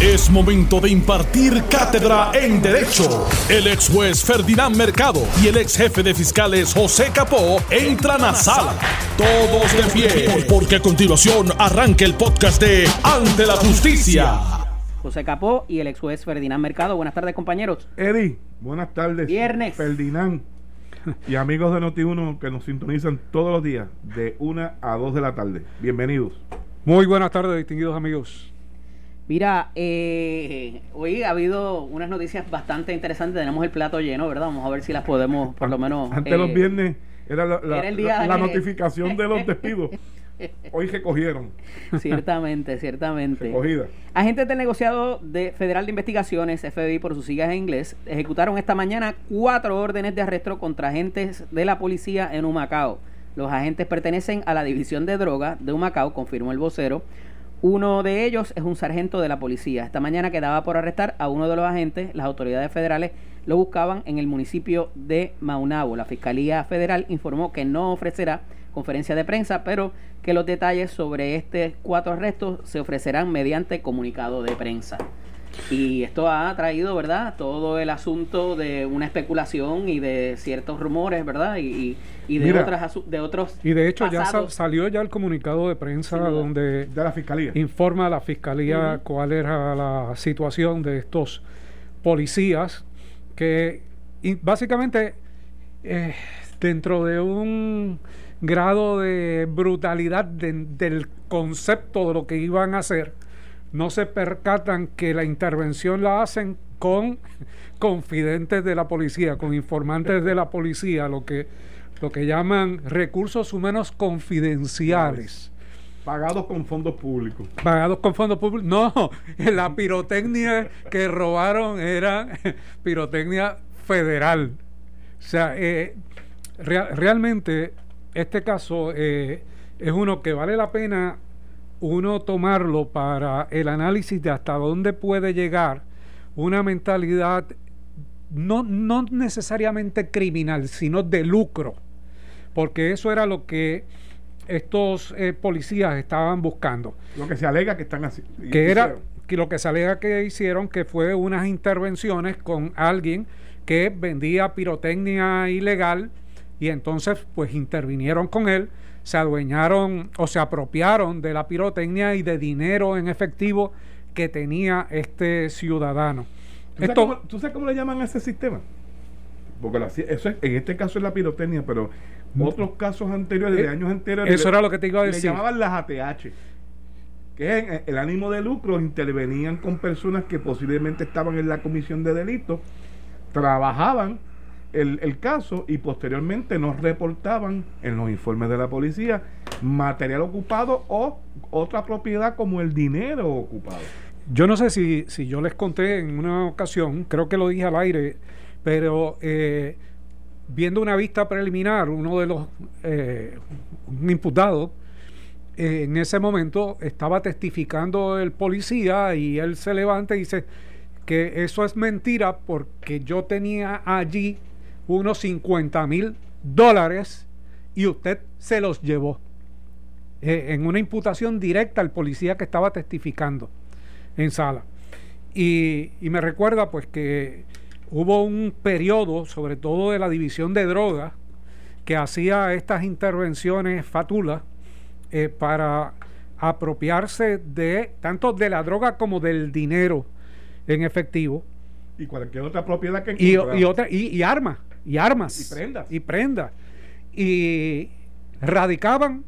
Es momento de impartir cátedra en Derecho. El ex juez Ferdinand Mercado y el ex jefe de fiscales José Capó entran a sala. Todos de pie, porque a continuación arranca el podcast de Ante la Justicia. José Capó y el ex juez Ferdinand Mercado. Buenas tardes, compañeros. Eddie, buenas tardes. Viernes. Ferdinand y amigos de Noti1 que nos sintonizan todos los días de 1 a 2 de la tarde. Bienvenidos. Muy buenas tardes, distinguidos amigos. Mira, eh, hoy ha habido unas noticias bastante interesantes. Tenemos el plato lleno, ¿verdad? Vamos a ver si las podemos, por lo menos. Antes de los eh, viernes era la, la- era el día la- la de- notificación de los despidos. Hoy recogieron. Ciertamente, ciertamente. Recogida. Agentes del negociado de Federal de Investigaciones, FBI por sus siglas en inglés, ejecutaron esta mañana cuatro órdenes de arresto contra agentes de la policía en Humacao. Los agentes pertenecen a la División de Droga de Humacao, confirmó el vocero. Uno de ellos es un sargento de la policía. Esta mañana quedaba por arrestar a uno de los agentes. Las autoridades federales lo buscaban en el municipio de Maunabo. La Fiscalía Federal informó que no ofrecerá conferencia de prensa, pero que los detalles sobre estos cuatro arrestos se ofrecerán mediante comunicado de prensa. Y esto ha traído, ¿verdad? Todo el asunto de una especulación y de ciertos rumores, ¿verdad? Y, y- y de, Mira. otras, asu- de otros Y de hecho ya salió ya el comunicado de prensa donde De la fiscalía. informa a la fiscalía cuál era la situación de estos policías que y básicamente eh, dentro de un grado de brutalidad de- del concepto de lo que iban a hacer, no se percatan que la intervención la hacen con confidentes de la policía, con informantes de la policía, lo que, lo que llaman recursos humanos confidenciales Pagados con fondos públicos. pagados con fondos públicos. No, la pirotecnia que robaron era pirotecnia federal. O sea, eh, rea- realmente este caso eh, es uno que vale la pena uno tomarlo para el análisis de hasta dónde puede llegar una mentalidad no, no necesariamente criminal, sino de lucro, porque eso era lo que estos eh, policías estaban buscando Lo que se alega que están así. que era que lo que se alega que hicieron que fue unas intervenciones con alguien que vendía pirotecnia ilegal y entonces pues intervinieron con él, se adueñaron o se apropiaron de la pirotecnia y de dinero en efectivo que tenía este ciudadano. ¿Tú sabes, Esto, cómo, tú sabes cómo le llaman a ese sistema? Porque la- eso es- en este caso es la pirotecnia, pero otros casos anteriores, de Mm. Eh, años anteriores, eso era lo que te iba a le decir. llamaban las ATH. Que en el ánimo de lucro intervenían con personas que posiblemente estaban en la comisión de delitos, trabajaban el, caso y posteriormente nos reportaban en los informes de la policía material ocupado o otra propiedad como el dinero ocupado. Yo no sé si, si yo les conté en una ocasión, creo que lo dije al aire, pero eh, viendo una vista preliminar, uno de los eh, un imputado, eh, en ese momento estaba testificando el policía y él se levanta y dice que eso es mentira porque yo tenía allí unos 50 mil dólares y usted se los llevó eh, en una imputación directa al policía que estaba testificando en sala. Y, y me recuerda pues que hubo un periodo, sobre todo de la división de drogas, que hacía estas intervenciones fatulas eh, para apropiarse de tanto de la droga como del dinero en efectivo. Y cualquier otra propiedad que y, otra y, y armas y armas Y prendas. y prendas. Y radicaban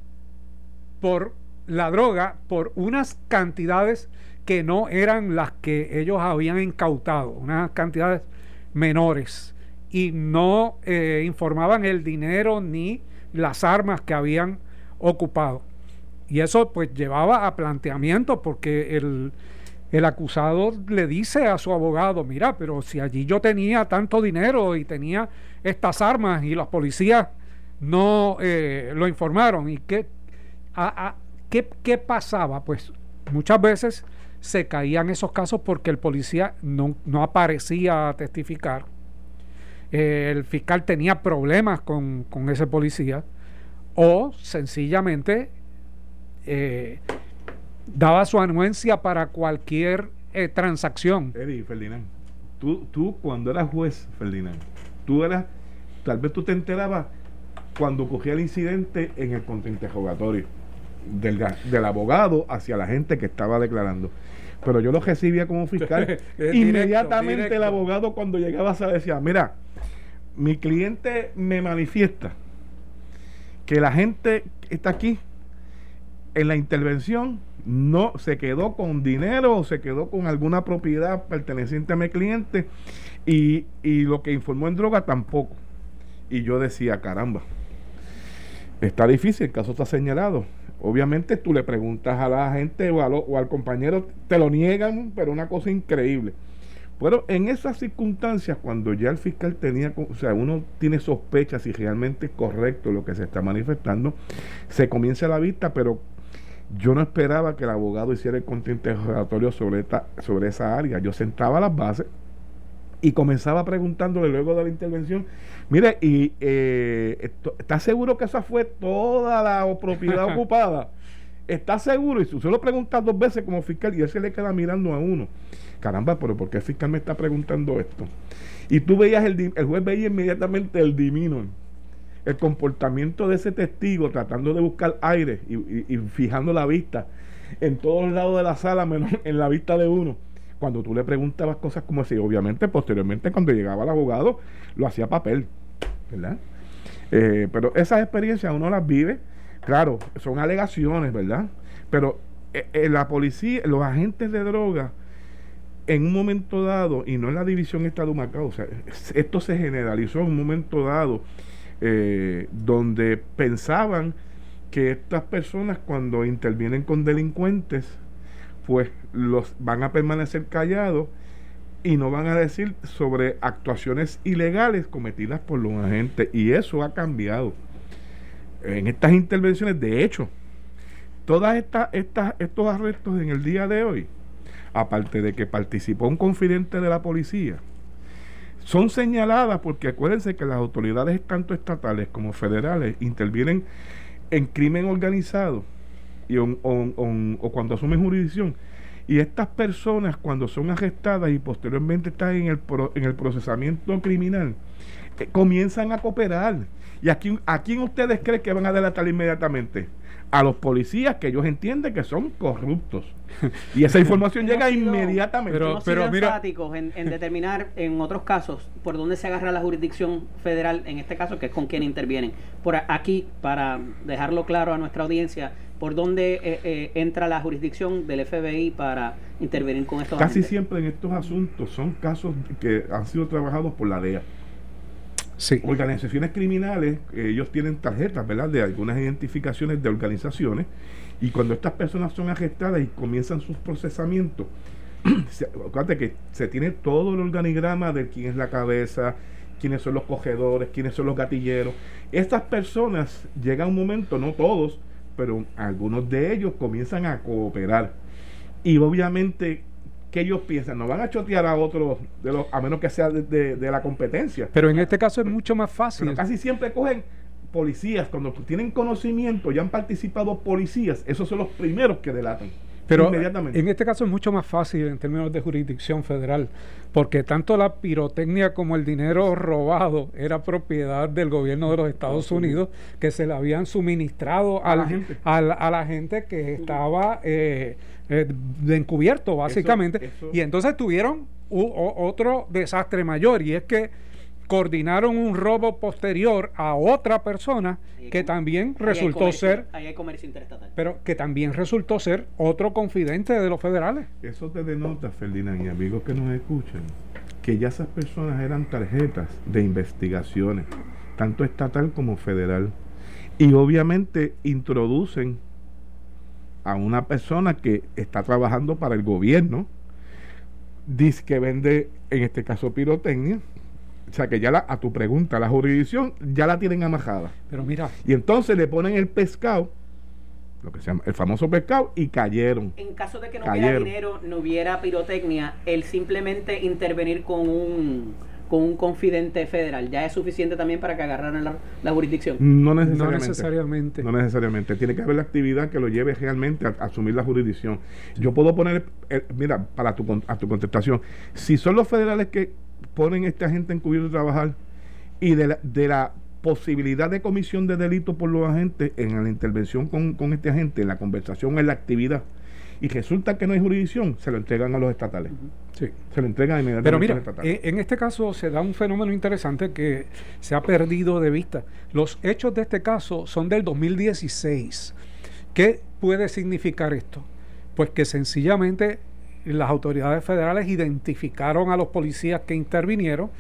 por la droga por unas cantidades que no eran las que ellos habían incautado unas cantidades menores. Y no eh, informaban el dinero ni las armas que habían ocupado. Y eso pues llevaba a planteamiento porque el, el acusado le dice a su abogado, mira, pero si allí yo tenía tanto dinero y tenía estas armas y los policías no eh, lo informaron, ¿y qué, qué, pasaba? Pues muchas veces se caían esos casos porque el policía no, no aparecía a testificar. El fiscal tenía problemas con, con ese policía o sencillamente eh, daba su anuencia para cualquier eh, transacción. Eddie, Ferdinand, tú, tú cuando eras juez, Ferdinand, tú eras, tal vez tú te enterabas cuando ocurría el incidente en el contrainterrogatorio del, del abogado hacia la gente que estaba declarando. Pero yo lo recibía como fiscal. Directo, Inmediatamente el abogado cuando llegaba se decía, mira, mi cliente me manifiesta que la gente está aquí en la intervención no se quedó con dinero o se quedó con alguna propiedad perteneciente a mi cliente y, y lo que informó en droga tampoco. Y yo decía, caramba, está difícil, el caso está señalado. Obviamente tú le preguntas a la gente o, a o al compañero, te lo niegan, pero una cosa increíble. Pero en esas circunstancias, cuando ya el fiscal tenía, o sea, uno tiene sospechas si realmente es correcto lo que se está manifestando, se comienza la vista, pero yo no esperaba que el abogado hiciera el contrainterrogatorio sobre, esta, sobre esa área. Yo sentaba las bases y comenzaba preguntándole luego de la intervención, mire, y eh, ¿está seguro que esa fue toda la propiedad ocupada? ¿Está seguro? Y usted lo pregunta dos veces como fiscal y él se le queda mirando a uno. Caramba, pero ¿por qué el fiscal me está preguntando esto? Y tú veías, el, el juez veía inmediatamente el diminor, el comportamiento de ese testigo tratando de buscar aire y, y- fijando la vista en todos lados de la sala, menos en la vista de uno. Cuando tú le preguntabas cosas como así, obviamente, posteriormente, cuando llegaba el abogado, lo hacía papel, ¿verdad? Eh, pero esas experiencias uno las vive, claro, son alegaciones, ¿verdad? Pero eh, eh, la policía, los agentes de droga, en un momento dado, y no en la división esta de o sea, es- esto se generalizó en un momento dado, eh, donde pensaban que estas personas cuando intervienen con delincuentes, pues los van a permanecer callados y no van a decir sobre actuaciones ilegales cometidas por los agentes. Y eso ha cambiado. En estas intervenciones, de hecho, todas estas, estas, estos arrestos en el día de hoy, aparte de que participó un confidente de la policía, son señaladas porque acuérdense que las autoridades tanto estatales como federales intervienen en crimen organizado y on- on- on- o cuando asumen jurisdicción. Y estas personas cuando son arrestadas y posteriormente están en el, pro- en el procesamiento criminal, eh, comienzan a cooperar. ¿Y a a quién ustedes creen que van a delatar inmediatamente? A los policías que ellos entienden que son corruptos. Y esa información llega sido- inmediatamente. Pero- pero mira- en, en determinar en otros casos por dónde se agarra la jurisdicción federal, en este caso, que es con quien intervienen. Por aquí, para dejarlo claro a nuestra audiencia, por dónde eh, eh, entra la jurisdicción del FBI para intervenir con estos Casi agentes. siempre en estos asuntos son casos que han sido trabajados por la DEA. Sí. Organizaciones criminales, ellos tienen tarjetas, ¿verdad? De algunas identificaciones de organizaciones. Y cuando estas personas son arrestadas y comienzan sus procesamientos, se- que se tiene todo el organigrama de quién es la cabeza, quiénes son los cogedores, quiénes son los gatilleros. Estas personas llega un momento, no todos, pero algunos de ellos comienzan a cooperar. Y obviamente, que ellos piensan? No van a chotear a otros, de los, a menos que sea de, de- de la competencia. Pero en este caso es mucho más fácil. Pero casi siempre cogen policías, cuando tienen conocimiento, ya han participado policías, esos son los primeros que delatan. Pero inmediatamente. en este caso es mucho más fácil en términos de jurisdicción federal, porque tanto la pirotecnia como el dinero robado era propiedad del gobierno de los Estados Unidos, que se le habían suministrado A la gente. al- a la gente que estaba eh, eh, de encubierto, básicamente. eso- Y entonces tuvieron u- o- otro desastre mayor, y es que coordinaron un robo posterior a otra persona que también resultó comercio- ser Ahí hay comercio interestatal. pero que también resultó ser otro confidente de los federales. Eso te denota, Ferdinand, y amigos que nos escuchan, que ya esas personas eran tarjetas de investigaciones, tanto estatal como federal. Y obviamente introducen a una persona que está trabajando para el gobierno, dice que vende, en este caso, pirotecnia. O sea que ya la- a tu pregunta, la jurisdicción ya la tienen amajada. Pero mira, Y entonces le ponen el pescado, lo que se llama el famoso pescado, y cayeron. En caso de que no hubiera dinero, no hubiera pirotecnia, el simplemente intervenir con un con un confidente federal, ¿ya es suficiente también para que agarraran la, la jurisdicción? No No necesariamente. necesariamente. No necesariamente. Tiene que haber la actividad que lo lleve realmente a, a asumir la jurisdicción. Yo puedo poner, eh, mira, para tu, con- a tu contestación, si son los federales que ponen a esta gente encubierto a trabajar y de la, de la posibilidad de comisión de delito por los agentes en la intervención con, con este agente, en la conversación, en la actividad, y resulta que no hay jurisdicción, se lo entregan a los estatales. Sí. Se lo entregan inmediatamente Pero a mira, los estatales. eh, en este caso se da un fenómeno interesante que se ha perdido de vista. Los hechos de este caso son del 2016. ¿Qué puede significar esto? Pues que sencillamente las autoridades federales identificaron a los policías que intervinieron,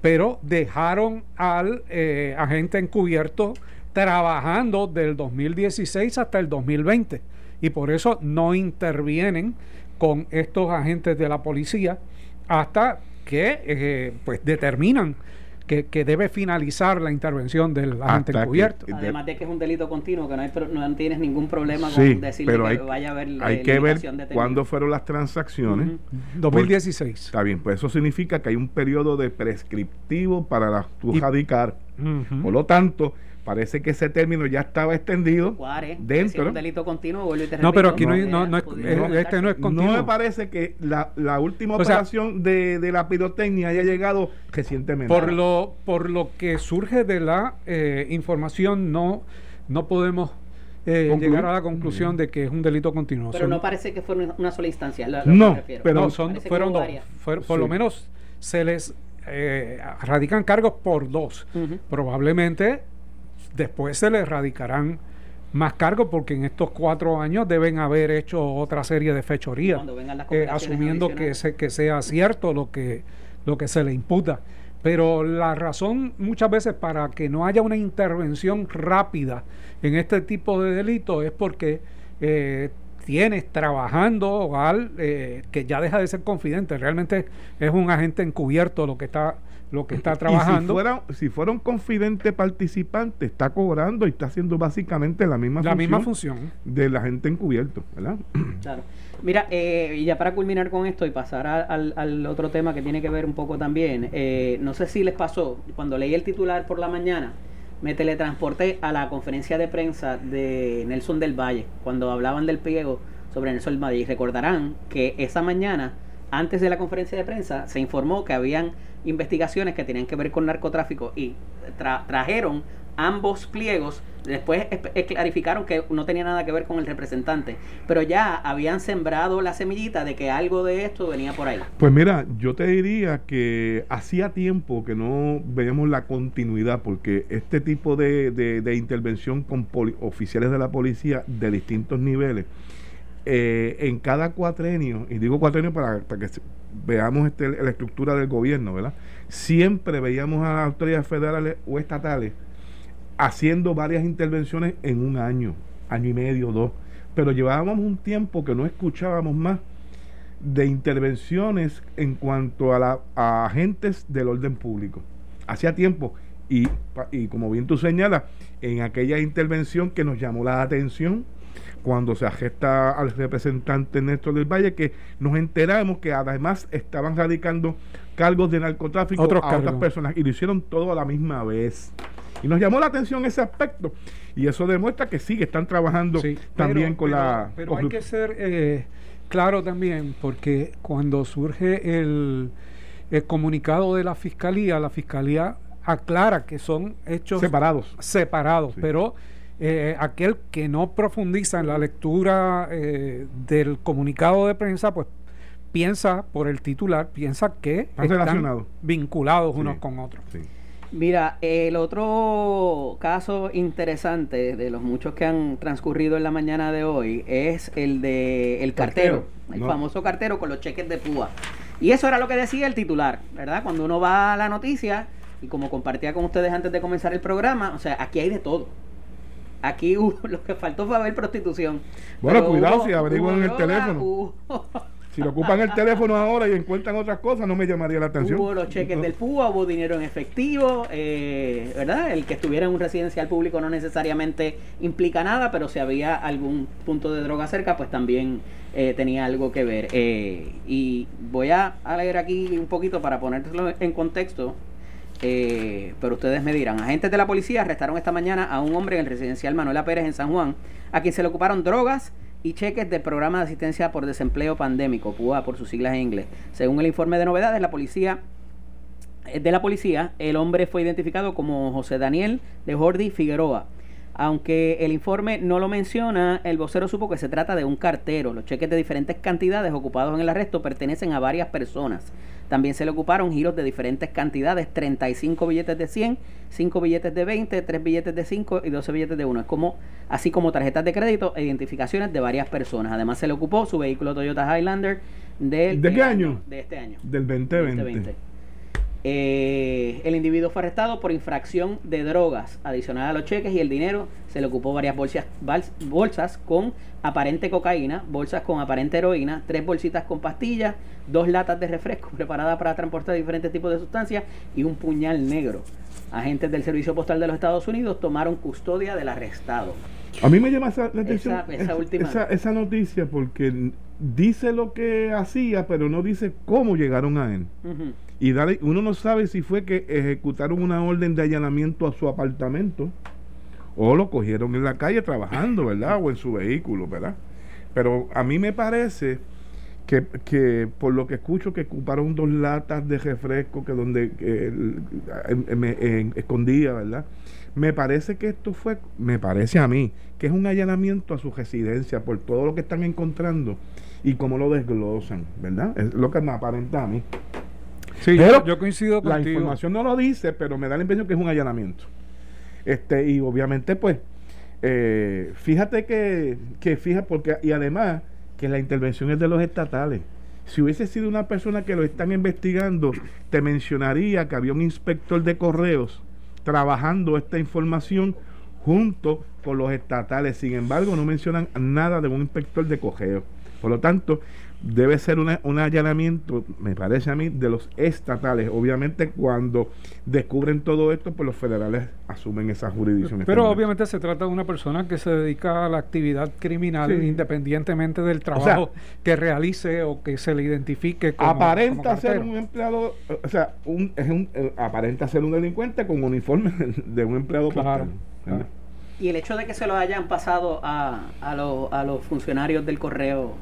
pero dejaron al eh, agente encubierto trabajando del 2016 hasta el 2020 y por eso no intervienen con estos agentes de la policía hasta que eh, pues determinan que, que debe finalizar la intervención del agente Hasta que- encubierto. de- Además de que es un delito continuo, que no, hay, pro- no tienes ningún problema Sí, con decirle pero que hay, vaya a haber hay eh, que ver cuándo fueron las transacciones. Ujú. 2016. Está bien, pues eso significa que hay un periodo de prescriptivo para la, tu Y- radicar. Por lo tanto, parece que ese término ya estaba extendido Juárez, dentro. si es un delito continuo, vuelvo y te No, pero aquí no, no, no es- este no es No continuo. me parece que la, la última O sea- operación de, de la pirotecnia haya llegado recientemente. Por lo, por lo que surge de la eh, información, no, no podemos eh, llegar a la conclusión de que es un delito continuo. Pero Son- no parece que fue una, sola instancia. lo- lo que No, pero- no, son, fueron dos. varias. Fueron- por lo menos se les eh, radican cargos por dos. Probablemente después se les radicarán más cargos porque en estos cuatro años deben haber hecho otra serie de fechorías, eh, asumiendo que, se, que sea cierto lo que, lo que se le imputa. Pero la razón muchas veces para que no haya una intervención rápida en este tipo de delitos es porque eh, tienes trabajando al eh, que ya deja de ser confidente, realmente es un agente encubierto lo que está lo que está Y si, trabajando. fuera, si fuera un confidente participante, está cobrando y está haciendo básicamente la misma la función misma función. del agente encubierto, ¿verdad? Claro. Mira, eh, y ya para culminar con esto y pasar a- al, al otro tema que tiene que ver un poco también, eh, no sé si les pasó, cuando leí el titular por la mañana, me teletransporté a la conferencia de prensa de Nelson del Valle, cuando hablaban del pliego sobre Nelson del Valle. Y recordarán que esa mañana, antes de la conferencia de prensa, se informó que habían investigaciones que tenían que ver con narcotráfico y tra- trajeron ambos pliegos. Después clarificaron que no tenía nada que ver con el representante, pero ya habían sembrado la semillita de que algo de esto venía por ahí. Pues mira, yo te diría que hacía tiempo que no veíamos la continuidad, porque este tipo de, de- de intervención con oficiales de la policía de distintos niveles, eh, en cada cuatrenio, y digo cuatrenio para, para que veamos este, la estructura del gobierno, ¿verdad? Siempre veíamos a las autoridades federales o estatales haciendo varias intervenciones en un año, año y medio, dos, pero llevábamos un tiempo que no escuchábamos más de intervenciones en cuanto a, la, a agentes del orden público. Hacía tiempo, y, y como bien tú señalas, en aquella intervención que nos llamó la atención, cuando se agesta al representante Néstor del Valle, que nos enteramos que además estaban radicando cargos de narcotráfico Otros a otras personas y lo hicieron todo a la misma vez. Y nos llamó la atención ese aspecto. Y eso demuestra que sí, que están trabajando Sí, también pero- con pero- la... Pero hay que ser eh, claro también, porque cuando surge el, el comunicado de la fiscalía, la fiscalía aclara que son hechos separados. separados, Sí. pero eh, aquel que no profundiza en la lectura eh, del comunicado de prensa, pues piensa por el titular, piensa que Están relacionados. vinculados Sí. unos con otros. Sí. Mira, el otro caso interesante de los muchos que han transcurrido en la mañana de hoy es el de el cartero, Cartero, el no. famoso cartero con los cheques de púa. Y eso era lo que decía el titular, ¿verdad? Cuando uno va a la noticia y como compartía con ustedes antes de comenzar el programa, o sea, aquí hay de todo. Aquí hubo- lo que faltó fue haber prostitución. Bueno, Pero cuidado hubo- si averiguan en el teléfono. hubo- Si le ocupan el teléfono ahora y encuentran otras cosas, no me llamaría la atención. Hubo los cheques del PUA, hubo dinero en efectivo, eh, ¿verdad? El que estuviera en un residencial público no necesariamente implica nada, pero si había algún punto de droga cerca, pues también eh, tenía algo que ver. Eh, y voy a, a leer aquí un poquito para ponerlo en contexto. Eh, pero ustedes me dirán, agentes de la policía arrestaron esta mañana a un hombre en el residencial Manuela Pérez en San Juan, a quien se le ocuparon drogas y cheques del programa de asistencia por desempleo pandémico, PUA por sus siglas en inglés. Según el informe de novedades, la policía eh, de la policía, el hombre fue identificado como José Daniel de Jordi Figueroa. Aunque el informe no lo menciona, el vocero supo que se trata de un cartero. Los cheques de diferentes cantidades ocupados en el arresto pertenecen a varias personas. También se le ocuparon giros de diferentes cantidades, 35 billetes de 100, 5 billetes de 20, 3 billetes de 5 y 12 billetes de 1. Es como, así como tarjetas de crédito e identificaciones de varias personas. Además se le ocupó su vehículo Toyota Highlander del ¿De qué año? De este año. Del 2020. 2020. Eh, el individuo fue arrestado por infracción de drogas. Adicional a los cheques y el dinero, se le ocupó varias bolsas, bolsas con aparente cocaína, bolsas con aparente heroína, tres bolsitas con pastillas, dos latas de refresco preparadas para transportar diferentes tipos de sustancias y un puñal negro. Agentes del Servicio Postal de los Estados Unidos tomaron custodia del arrestado. A mí me llama esa, la atención Esa- esa última. esa- noticia porque dice lo que hacía, pero no dice cómo llegaron a él. Y dar- uno no sabe si fue que ejecutaron una orden de allanamiento a su apartamento o lo cogieron en la calle trabajando, ¿verdad? O en su vehículo, ¿verdad? Pero a mí me parece que, que por lo que escucho que ocuparon dos latas de refresco que donde me escondía, ¿verdad? Me parece que esto fue, me parece a mí, que es un allanamiento a su residencia por todo lo que están encontrando y cómo lo desglosan, ¿verdad? Es lo que me aparenta a mí. Sí, Pero yo, yo coincido La contigo. información no lo dice, pero me da la impresión que es un allanamiento. Este, y obviamente, pues, eh, fíjate que, que fija, porque, y además, que la intervención es de los estatales. Si hubiese sido una persona que lo están investigando, te mencionaría que había un inspector de correos trabajando esta información junto con los estatales. Sin embargo, no mencionan nada de un inspector de correos. Por lo tanto, debe ser una- un allanamiento, me parece a mí, de los estatales. Obviamente, cuando descubren todo esto, pues los federales asumen esa jurisdicción. Pero estatal. obviamente se trata de una persona que se dedica a la actividad criminal Sí. independientemente del trabajo que realice o que se le identifique como aparenta como ser un empleado, o sea, un, es un, eh, aparenta ser un delincuente con uniforme de un empleado Claro. Y el hecho de que se lo hayan pasado a, a, los- a los funcionarios del correo,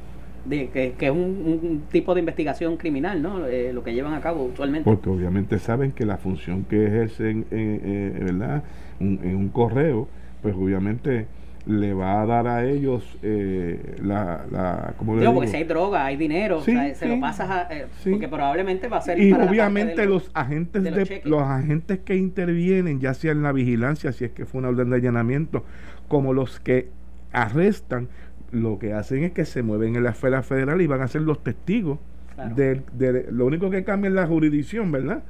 de, que, que es un, un tipo de investigación criminal, ¿no? Eh, lo que llevan a cabo usualmente. Porque obviamente saben que la función que ejercen, eh, eh, ¿verdad? Un- en un correo, pues obviamente le va a dar a ellos eh, la, la, ¿cómo le Digo, porque si hay droga, hay dinero, Sí, o sea, se lo pasas a... eh, sí. Porque probablemente va a ser... y para obviamente los agentes de de, los los, cheques. agentes que intervienen ya sea en la vigilancia si es que fue una orden de allanamiento como los que arrestan lo que hacen es que se mueven en la esfera federal y van a ser los testigos Claro. del- de, lo único que cambia es la jurisdicción verdad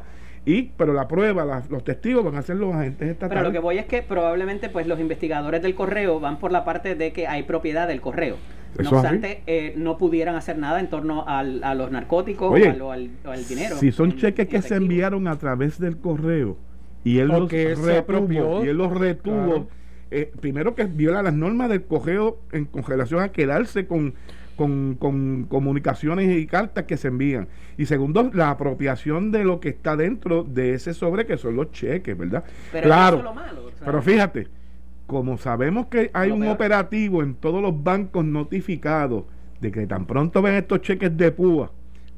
y pero la prueba la- los testigos van a ser los agentes estatales Pero lo que voy es que probablemente pues los investigadores del correo van por la parte de que hay propiedad del correo. Eso No obstante, eh, no pudieran hacer nada en torno al- a los narcóticos Oye, o, al, o al- o al dinero. Si son en- cheques en que se enviaron a través del correo y él O los retuvo, y él los retuvo, Claro. Eh, primero que viola las normas del correo en con relación a quedarse con, con, con comunicaciones y cartas que se envían. Y segundo, la apropiación de lo que está dentro de ese sobre que son los cheques, ¿verdad? Pero claro. eso es lo malo. o sea, Pero fíjate, como sabemos que hay un peor. operativo en todos los bancos notificados de que tan pronto ven estos cheques de púa,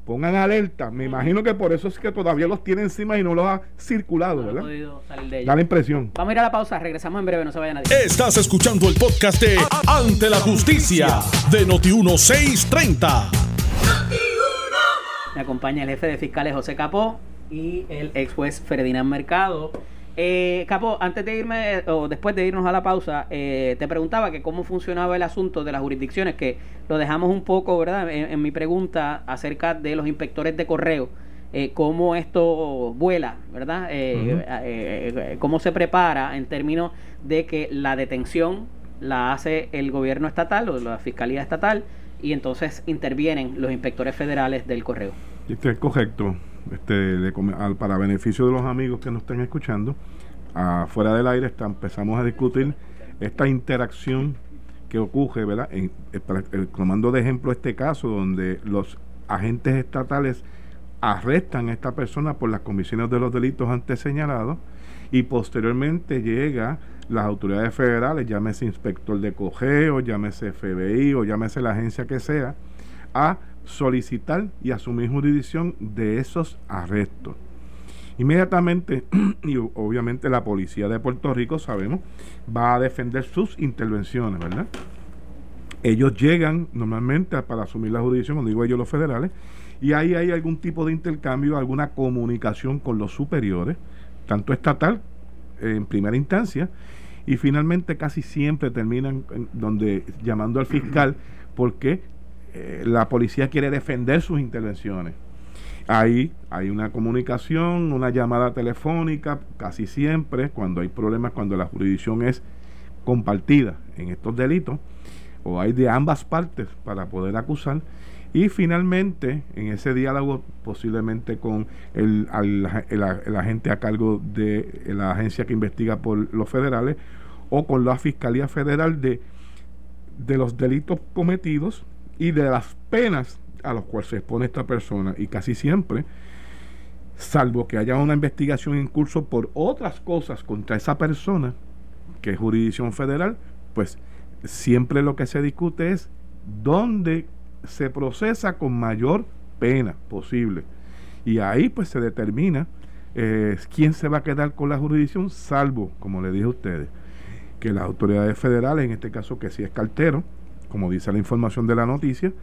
pongan alerta. Me imagino que por eso es que todavía los tiene encima y no los ha circulado, no ha ¿verdad? podido salir de. Da la impresión. Vamos a ir a la pausa, regresamos en breve, no se vaya nadie. Estás escuchando el podcast de Ante la Justicia de Noti1630. Me acompaña el jefe de fiscales José Capó y el ex juez Ferdinand Mercado. Eh, Capó, antes de irme o después de irnos a la pausa, eh, te preguntaba que cómo funcionaba el asunto de las jurisdicciones, que lo dejamos un poco, ¿verdad? En, en mi pregunta acerca de los inspectores de correo, eh, cómo esto vuela, ¿verdad? Eh, eh, eh, cómo se prepara en términos de que la detención la hace el gobierno estatal o la fiscalía estatal y entonces intervienen los inspectores federales del correo. Este es correcto. Este, para beneficio de los amigos que nos estén escuchando, afuera del aire está, empezamos a discutir esta interacción que ocurre, ¿verdad? En, tomando de ejemplo este caso donde los agentes estatales arrestan a esta persona por las comisiones de los delitos antes señalados y posteriormente llega las autoridades federales, llámese inspector de cogeo, llámese FBI o llámese la agencia que sea, a solicitar y asumir jurisdicción de esos arrestos. Inmediatamente, y obviamente la policía de Puerto Rico, sabemos, va a defender sus intervenciones, ¿verdad? Ellos llegan normalmente para asumir la jurisdicción, como digo ellos los federales, y ahí hay algún tipo de intercambio, alguna comunicación con los superiores, tanto estatal en primera instancia, y finalmente casi siempre terminan donde llamando al fiscal porque eh, la policía quiere defender sus intervenciones. Ahí hay una comunicación, una llamada telefónica, casi siempre, cuando hay problemas, cuando la jurisdicción es compartida en estos delitos, o hay de ambas partes para poder acusar. Y finalmente, en ese diálogo, posiblemente con el, el, agente a cargo de la agencia que investiga por los federales o con la Fiscalía Federal de, de los delitos cometidos y de las penas a los cuales se expone esta persona y casi siempre, salvo que haya una investigación en curso por otras cosas contra esa persona, que es jurisdicción federal, pues siempre lo que se discute es dónde se procesa con mayor pena posible. Y ahí pues se determina eh, quién se va a quedar con la jurisdicción, salvo, como le dije a ustedes, que las autoridades federales, en este caso que si es cartero, como dice la información de la noticia,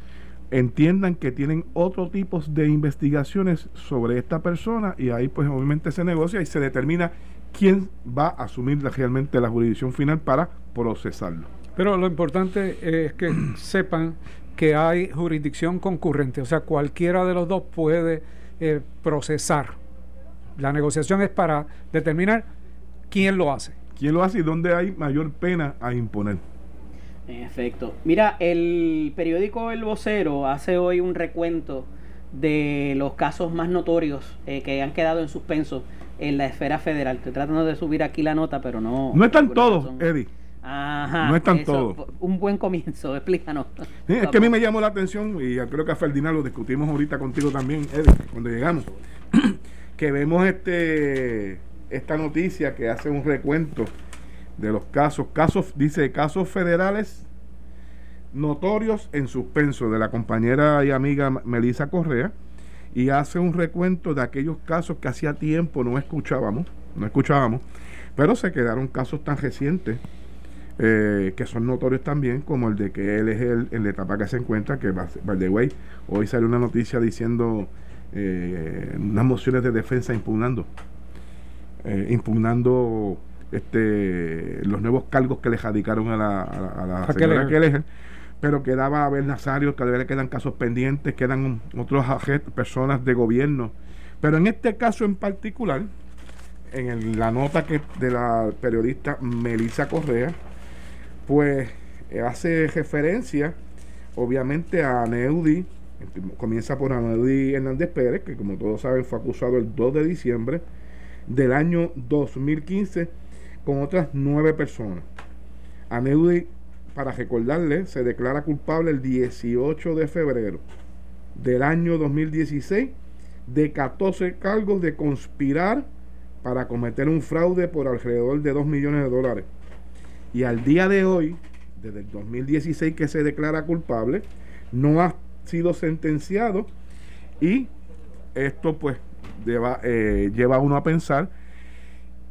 entiendan que tienen otro tipo de investigaciones sobre esta persona y ahí pues obviamente se negocia y se determina quién va a asumir realmente la jurisdicción final para procesarlo. Pero lo importante es que sepan que hay jurisdicción concurrente, o sea, cualquiera de los dos puede eh, procesar. La negociación es para determinar quién lo hace. ¿Quién lo hace y dónde hay mayor pena a imponer? En efecto. Mira, el periódico El Vocero hace hoy un recuento de los casos más notorios eh, que han quedado en suspenso en la esfera federal. Estoy tratando de subir aquí la nota, pero no. No están todos, Eddie. Ajá. No están todos. Un buen comienzo, explícanos. es que a mí me llamó la atención, y creo que a Ferdinand lo discutimos ahorita contigo también, Eddie, cuando llegamos, que vemos este esta noticia que hace un recuento de los casos, casos, dice casos federales notorios en suspenso de la compañera y amiga Melisa Correa y hace un recuento de aquellos casos que hacía tiempo no escuchábamos, no escuchábamos, pero se quedaron casos tan recientes eh, que son notorios también, como el de que él es el, en la etapa que se encuentra, que by the hoy salió una noticia diciendo eh, unas mociones de defensa impugnando, eh, impugnando este, los nuevos cargos que le radicaron a la, a, la señora pero quedaba Abel Nazario, que le quedan casos pendientes, quedan otros personas de gobierno. Pero en este caso en particular, en la nota que de la periodista Melissa Correa, pues eh, hace referencia obviamente a Neudi, comienza por Neudi Hernández Pérez, que como todos saben fue acusado el 2 de diciembre del año 2015 con otras nueve personas. A Neudi, para recordarle, se declara culpable el 18 de febrero del año 2016 de 14 cargos de conspirar para cometer un fraude por alrededor de 2 millones de dólares. Y al día de hoy, desde el 2016 que se declara culpable, no ha sido sentenciado y esto pues lleva, eh, lleva a uno a pensar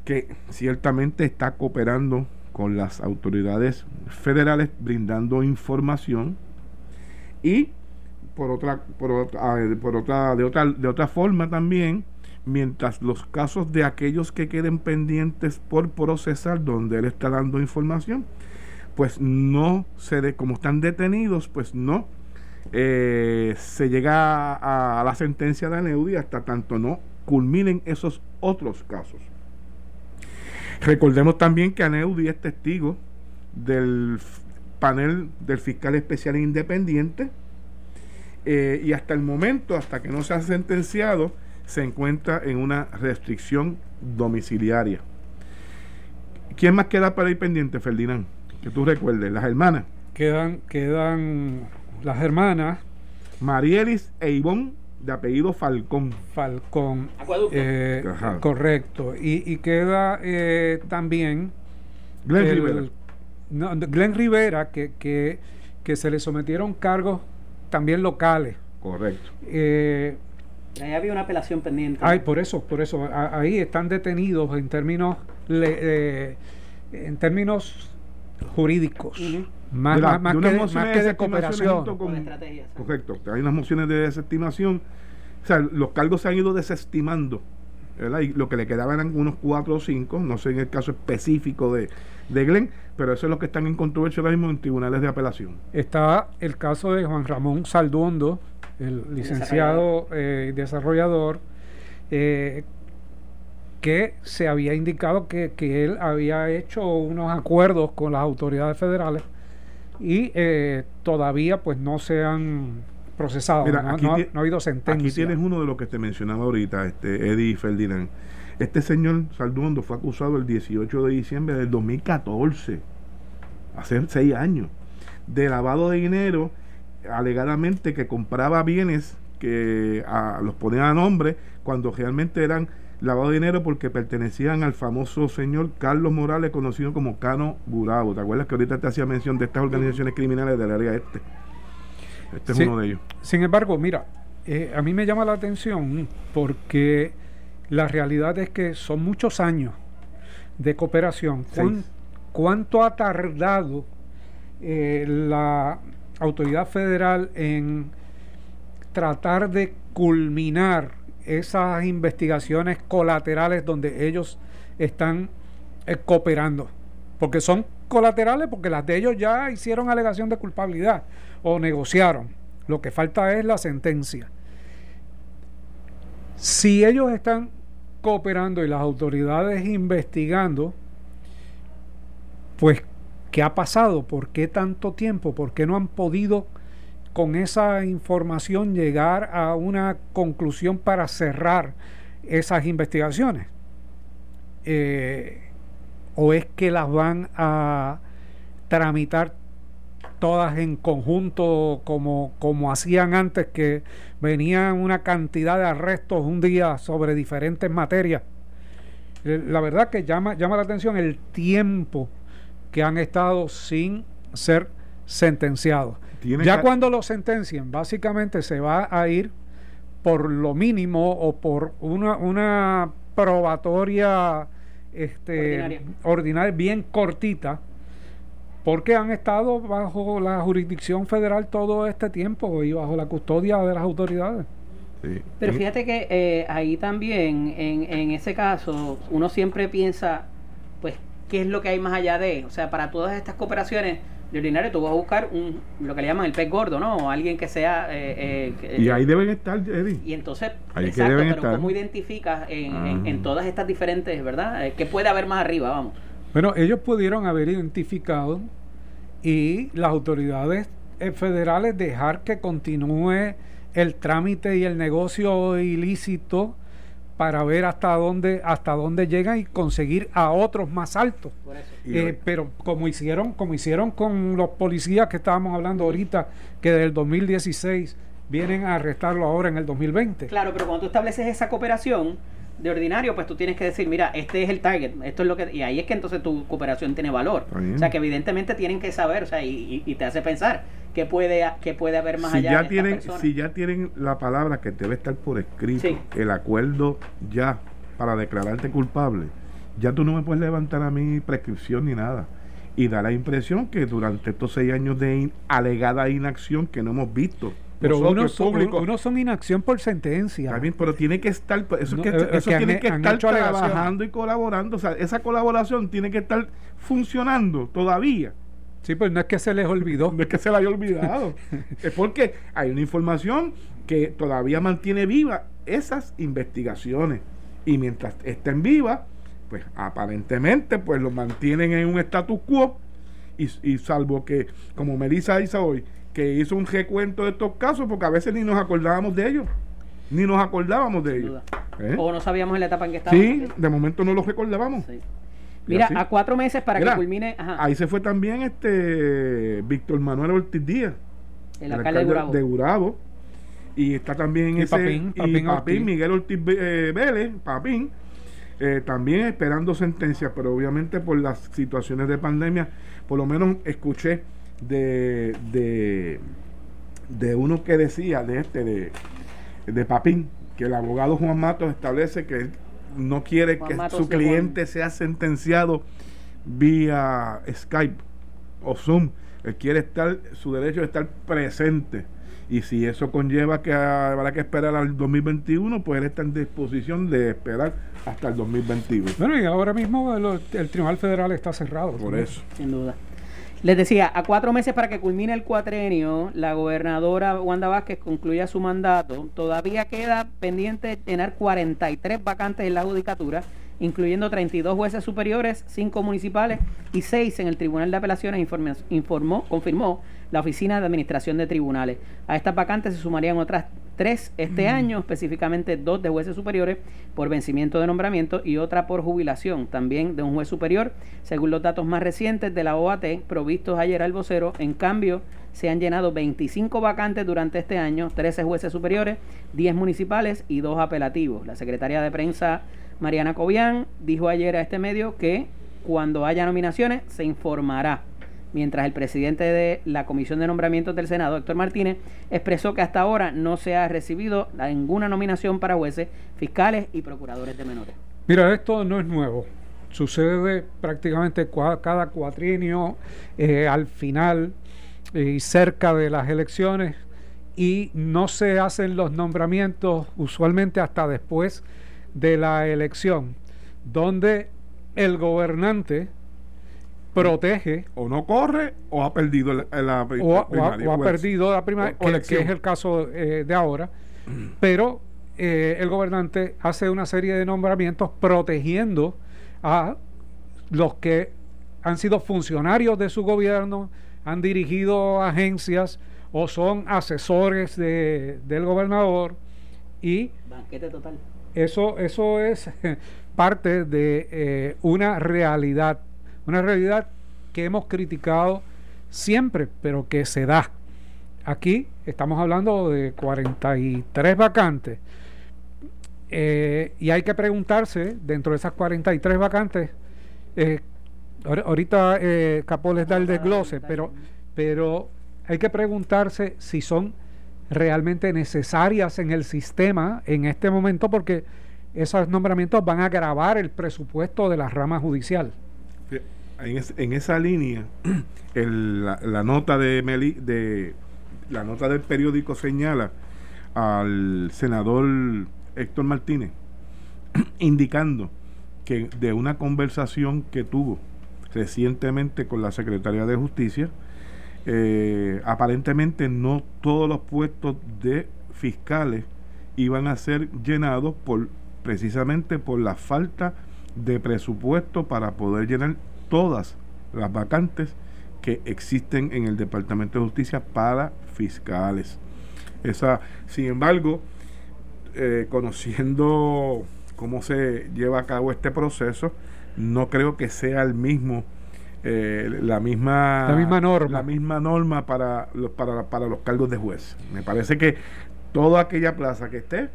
que ciertamente está cooperando con las autoridades federales brindando información y por otra por otra, por otra de otra de otra forma también mientras los casos de aquellos que queden pendientes por procesar donde él está dando información pues no se de, como están detenidos pues no eh, se llega a, a, la sentencia de Aneudi hasta tanto no culminen esos otros casos Recordemos también que Aneudi es testigo del panel del fiscal especial independiente eh, y hasta el momento, hasta que no se ha sentenciado, se encuentra en una restricción domiciliaria. ¿Quién más queda para ir pendiente, Ferdinand? Que tú recuerdes, las hermanas. Quedan, quedan las hermanas. Marielis e Ivonne, de apellido Falcón. Falcón. Eh, correcto. Y, y queda eh, también. Glenn Rivera. Glenn Rivera, que, que, que, se le sometieron cargos también locales. Correcto. Eh, ahí había una apelación pendiente. Ay, por eso, por eso. ahí están detenidos en términos, eh, en términos jurídicos. Más, más, que, de, cooperación. correcto. Hay unas mociones de desestimación. O sea, los cargos se han ido desestimando. Y lo que le quedaban eran unos cuatro o cinco, no sé en el caso específico de, de Glenn, pero eso es lo que están en controversia ahora mismo en tribunales de apelación. Está el caso de Juan Ramón Salduondo, el licenciado eh, desarrollador, eh, que se había indicado que, que, él había hecho unos acuerdos con las autoridades federales y eh, todavía pues no se han procesado, no, ha habido sentencia. Aquí tienes uno de los que te mencionaba ahorita, este Eddie Ferdinand. Este señor Salduondo fue acusado el 18 de diciembre del 2014, hace seis años, de lavado de dinero, alegadamente que compraba bienes que los ponía a nombre cuando realmente eran lavado de dinero porque pertenecían al famoso señor Carlos Morales, conocido como Cano Burabo. ¿Te acuerdas que ahorita te hacía mención de estas organizaciones criminales del área este? Este es uno de ellos. Sin embargo, mira, eh, a mí me llama la atención porque la realidad es que son muchos años de cooperación. ¿Cuánto ha tardado eh, la autoridad federal en tratar de culminar esas investigaciones colaterales donde ellos están eh, cooperando. Porque son colaterales porque las de ellos ya hicieron alegación de culpabilidad o negociaron. Lo que falta es la sentencia. Si ellos están cooperando y las autoridades investigando, pues, ¿qué ha pasado? ¿Por qué tanto tiempo? ¿Por qué no han podido con esa información llegar a una conclusión para cerrar esas investigaciones? Eh, ¿O es que las van a tramitar todas en conjunto como, como hacían antes, que venían una cantidad de arrestos un día sobre diferentes materias? Eh, la verdad que llama, llama la atención el tiempo que han estado sin ser sentenciados ya cuando lo sentencien, básicamente se va a ir por lo mínimo o por una, una probatoria este, ordinaria. bien cortita, porque han estado bajo la jurisdicción federal todo este tiempo y bajo la custodia de las autoridades. Pero fíjate que eh, ahí también, en, en ese caso, uno siempre piensa, pues, ¿qué es lo que hay más allá de? O sea, para todas estas cooperaciones, de ordinario tú vas a buscar un, lo que le llaman el pez gordo, ¿no? Alguien que sea... Eh, eh, y ahí deben estar, Eddie. Y entonces, exacto, pero ¿cómo identificas en, en, ah. todas estas diferentes, verdad? Eh, ¿Qué puede haber más arriba, vamos? Bueno, ellos pudieron haber identificado y las autoridades federales dejar que continúe el trámite y el negocio ilícito para ver hasta dónde hasta dónde llegan y conseguir a otros más altos. Eh, pero como hicieron como hicieron con los policías que estábamos hablando ahorita que del 2016 vienen a arrestarlo ahora en el 2020. Claro, pero cuando tú estableces esa cooperación de ordinario, pues tú tienes que decir, mira, este es el target, esto es lo que... Y ahí es que entonces tu cooperación tiene valor. O sea, que evidentemente tienen que saber, o sea, y, te hace pensar que puede, que puede haber más allá. Ya tienen, si ya tienen la palabra que debe estar por escrito, el acuerdo ya para declararte culpable, ya tú no me puedes levantar a mí prescripción ni nada. Y da la impresión que durante estos seis años de alegada inacción que no hemos visto, pero unos son, son inacción por sentencia. También, pero tiene que estar, eso, que, eso tiene que estar trabajando y colaborando. O sea, esa colaboración tiene que estar funcionando todavía. Sí, pues no es que se les olvidó. No es que se le haya olvidado. es porque hay una información que todavía mantiene viva esas investigaciones. Y mientras estén vivas, pues aparentemente pues lo mantienen en un status quo y, y salvo que, como Melissa hizo hoy, que hizo un recuento de estos casos, porque a veces ni nos acordábamos de ellos, ni nos acordábamos de Sin ellos. ¿Eh? O no sabíamos en la etapa en que estábamos. Sí, de momento no los recordábamos. Sí. Mira, así. a cuatro meses para Mira, que culmine ajá, Ahí se fue también este Víctor Manuel Ortiz Díaz, el alcalde de Gurabo. de Gurabo. Y está también Y ese Papín, y Papín Papín, Ortiz. Miguel Ortiz eh, Vélez, Papín, eh, también esperando sentencia, pero obviamente por las situaciones de pandemia, por lo menos escuché de, de, de uno que decía, de este, de, de Papín, que el abogado Juan Matos establece que él no quiere Juan que Matos su Juan. cliente sea sentenciado vía Skype o Zoom. Él quiere estar, su derecho de estar presente. Y si eso conlleva que habrá que esperar al 2021, pues él está en disposición de esperar hasta el 2021. Bueno, y ahora mismo el, el Tribunal Federal está cerrado. Por eso. Sin duda. Les decía, a cuatro meses para que culmine el cuatrenio, la gobernadora Wanda Vázquez concluya su mandato. Todavía queda pendiente llenar 43 vacantes en la judicatura, incluyendo 32 jueces superiores, 5 municipales y 6 en el Tribunal de Apelaciones, informó, confirmó la Oficina de Administración de Tribunales. A estas vacantes se sumarían otras tres este año, específicamente dos de jueces superiores por vencimiento de nombramiento y otra por jubilación, también de un juez superior, según los datos más recientes de la OAT provistos ayer al vocero. En cambio, se han llenado 25 vacantes durante este año, 13 jueces superiores, 10 municipales y 2 apelativos. La secretaria de prensa Mariana Cobian dijo ayer a este medio que cuando haya nominaciones se informará mientras el presidente de la Comisión de Nombramientos del Senado, Héctor Martínez, expresó que hasta ahora no se ha recibido ninguna nominación para jueces, fiscales y procuradores de menores. Mira, esto no es nuevo. Sucede prácticamente cada cuatrienio eh, al final eh, y cerca de las elecciones y no se hacen los nombramientos usualmente hasta después de la elección, donde el gobernante protege O no corre o ha perdido la, la o, ha- o ha- primaria, o ha pues. perdido la primaria, o- que- que, es el caso eh, de ahora, pero eh, el gobernante hace una serie de nombramientos protegiendo a los que han sido funcionarios de su gobierno, han dirigido agencias o son asesores de- del gobernador y Banquete total. eso, eso es parte de eh, una realidad, una realidad que hemos criticado siempre, pero que se da. Aquí estamos hablando de 43 vacantes. Eh, y hay que preguntarse, dentro de esas 43 vacantes, eh, ahor- ahorita eh, Capó les da el desglose, pero, pero hay que preguntarse si son realmente necesarias en el sistema en este momento porque esos nombramientos van a agravar el presupuesto de la rama judicial. En, es- en esa línea la, nota de, Meli- la nota del periódico señala al senador Héctor Martínez indicando que de una conversación que tuvo recientemente con la secretaria de justicia eh, aparentemente no todos los puestos de fiscales iban a ser llenados por precisamente por la falta de presupuesto para poder llenar todas las vacantes que existen en el Departamento de Justicia para fiscales. Esa, sin embargo, eh, conociendo cómo se lleva a cabo este proceso, no creo que sea el mismo eh, la misma La misma norma. la misma norma para los para, para los cargos de juez. Me parece que toda aquella plaza que esté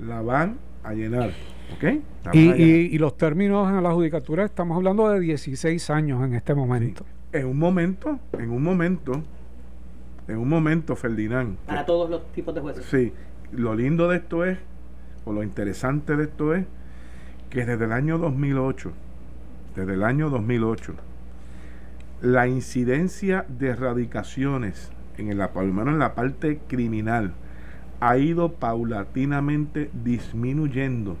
la van a llenar, ¿ok? La van Y, y- y los términos en la judicatura, estamos hablando de 16 años en este momento. en un momento, en un momento, en un momento, Ferdinand. Para que- todos los tipos de jueces. Sí, lo lindo de esto es, o lo interesante de esto es, que desde el año 2008, desde el año 2008, la incidencia de erradicaciones, en el, por lo menos en la parte criminal, ha ido paulatinamente disminuyendo.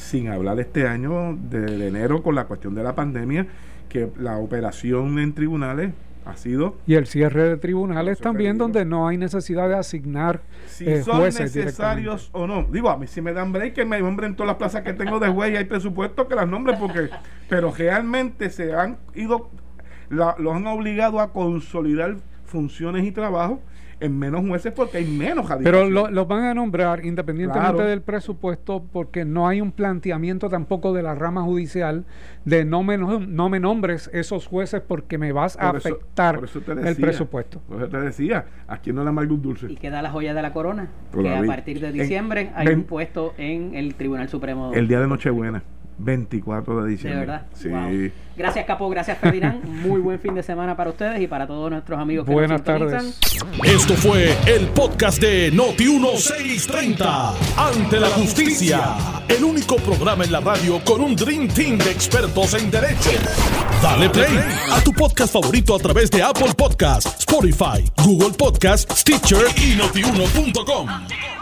Sin hablar este año de, enero con la cuestión de la pandemia, que la operación en tribunales ha sido Y el cierre de tribunales también, perdido. donde no hay necesidad de asignar si eh, son necesarios o no. Digo, a mí si me dan break que me nombren todas las plazas que tengo de juez y hay presupuesto que las nombren porque pero realmente se han ido la- los han obligado a consolidar funciones y trabajos en menos jueces porque hay menos Pero lo- los van a nombrar independientemente Claro. del presupuesto porque no hay un planteamiento tampoco de la rama judicial de no me, no, me nombres esos jueces porque me vas a eso- afectar por eso te el presupuesto. Por eso te decía, aquí no la amarga un dulce. Y queda la joya de la corona, que a partir de En- diciembre hay ven- un puesto en el Tribunal Supremo. El día de Nochebuena, 24 de de diciembre. verdad. Sí. Wow. Gracias, Capo. Gracias, Ferdinand. Muy buen fin de semana para ustedes y para todos nuestros amigos que Buenas nos tardes. Esto fue el podcast de Noti 1630. Ante la justicia. El único programa en la radio con un Dream Team de expertos en derecho. Dale play a tu podcast favorito a través de Apple Podcasts, Spotify, Google Podcasts, Stitcher y notiuno.com.